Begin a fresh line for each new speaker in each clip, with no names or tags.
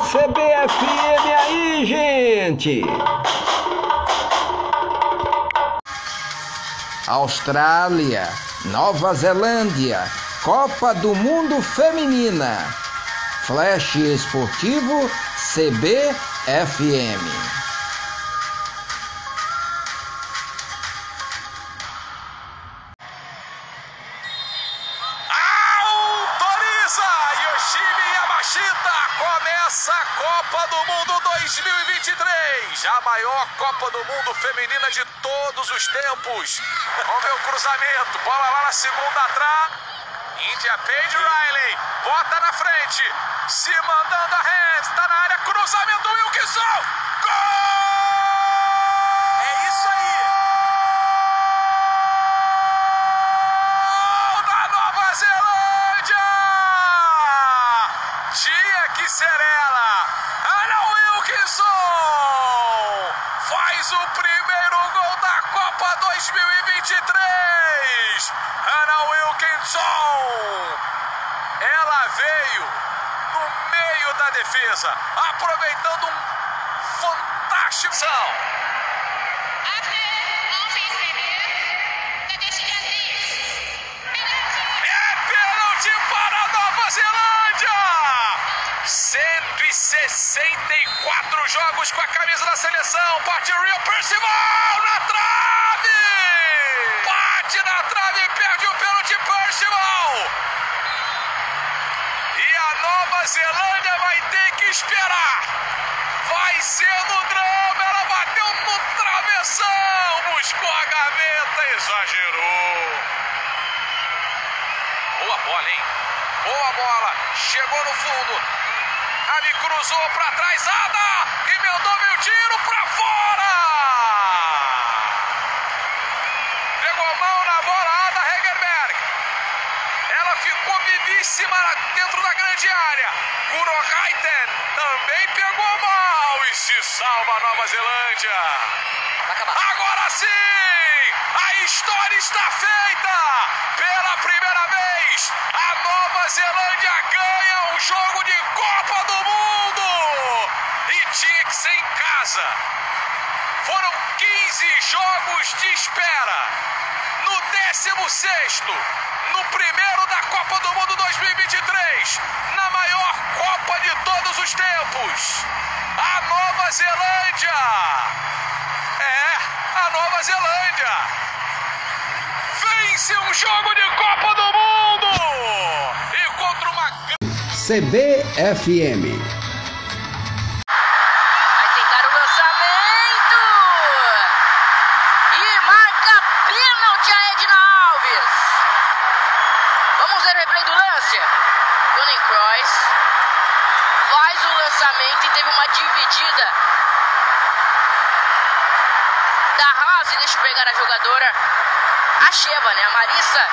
CBFM aí, gente! Austrália, Nova Zelândia, Copa do Mundo Feminina. Flash Esportivo CBFM.
Yamashita. Começa a Copa do Mundo 2023. A maior Copa do Mundo feminina de todos os tempos. Vamos ver o cruzamento. Bola lá na segunda trave. Índia Paige Riley. Bota na frente. Se mandando a hands. Tá na área. Cruzamento Wilkinson. Gol! É isso aí. Gol da Nova Zelândia! Tinha que ser ela! Ana Wilkinson! Faz o primeiro gol da Copa 2023! Ana Wilkinson! Ela veio no meio da defesa, aproveitando um fantástico. É pênalti para a Nova Zelândia! 164 jogos com a camisa da seleção. Bate Real Percival na trave! Bate na trave e perde o pênalti Percival! E a Nova Zelândia vai ter que esperar. Vai ser no drama. Ela bateu no travessão. Buscou a gaveta, exagerou. Boa bola, hein? Boa bola. Chegou no fundo. Ali cruzou para trás. Ada! Emendou meu tiro para fora! Pegou mão na bola. Ada Hegerberg. Ela ficou vivíssima dentro da grande área. Kurohaiten também pegou mal e se salva a Nova Zelândia. Agora sim! A história está feita! Pela primeira vez, a Nova Zelândia ganha um jogo de Copa do Mundo! E tinha que ser em Foram 15 jogos de espera. No 16, no primeiro da Copa do Mundo 2023, na maior Copa de todos os tempos, a Nova Zelândia. É, a Nova Zelândia. Vence um jogo de Copa do Mundo. E contra uma
CBFM.
Replay do lance. Tony Kroos faz o lançamento e teve uma dividida da Rose. Deixa eu pegar a jogadora. A Sheba, né? A Marissa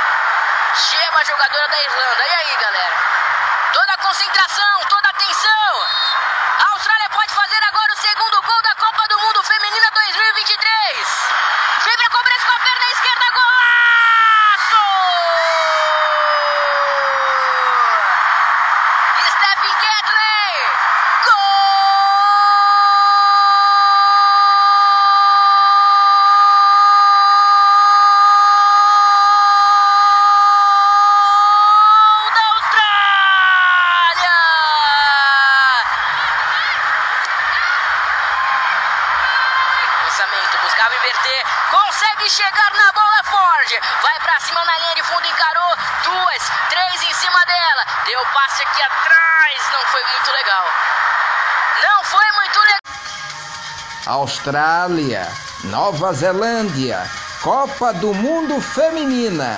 Sheba, jogadora da Irlanda. E aí, galera? Toda a concentração, toda a atenção. A Austrália pode fazer agora o segundo gol da Copa do Mundo Feminina 2023. Vem pra cobrança com a perna esquerda, golaço! Stephen Catley! Gol da Austrália! Lançamento, buscava inverter, consegue chegar na bola Ford, vai pra cima na linha de fundo, encarou, duas, três em cima dela, deu passe aqui atrás, não foi muito legal. Não foi muito legal.
Austrália, Nova Zelândia, Copa do Mundo Feminina.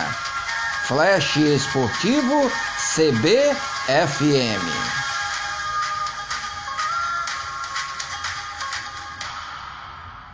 Flash Esportivo CBFM.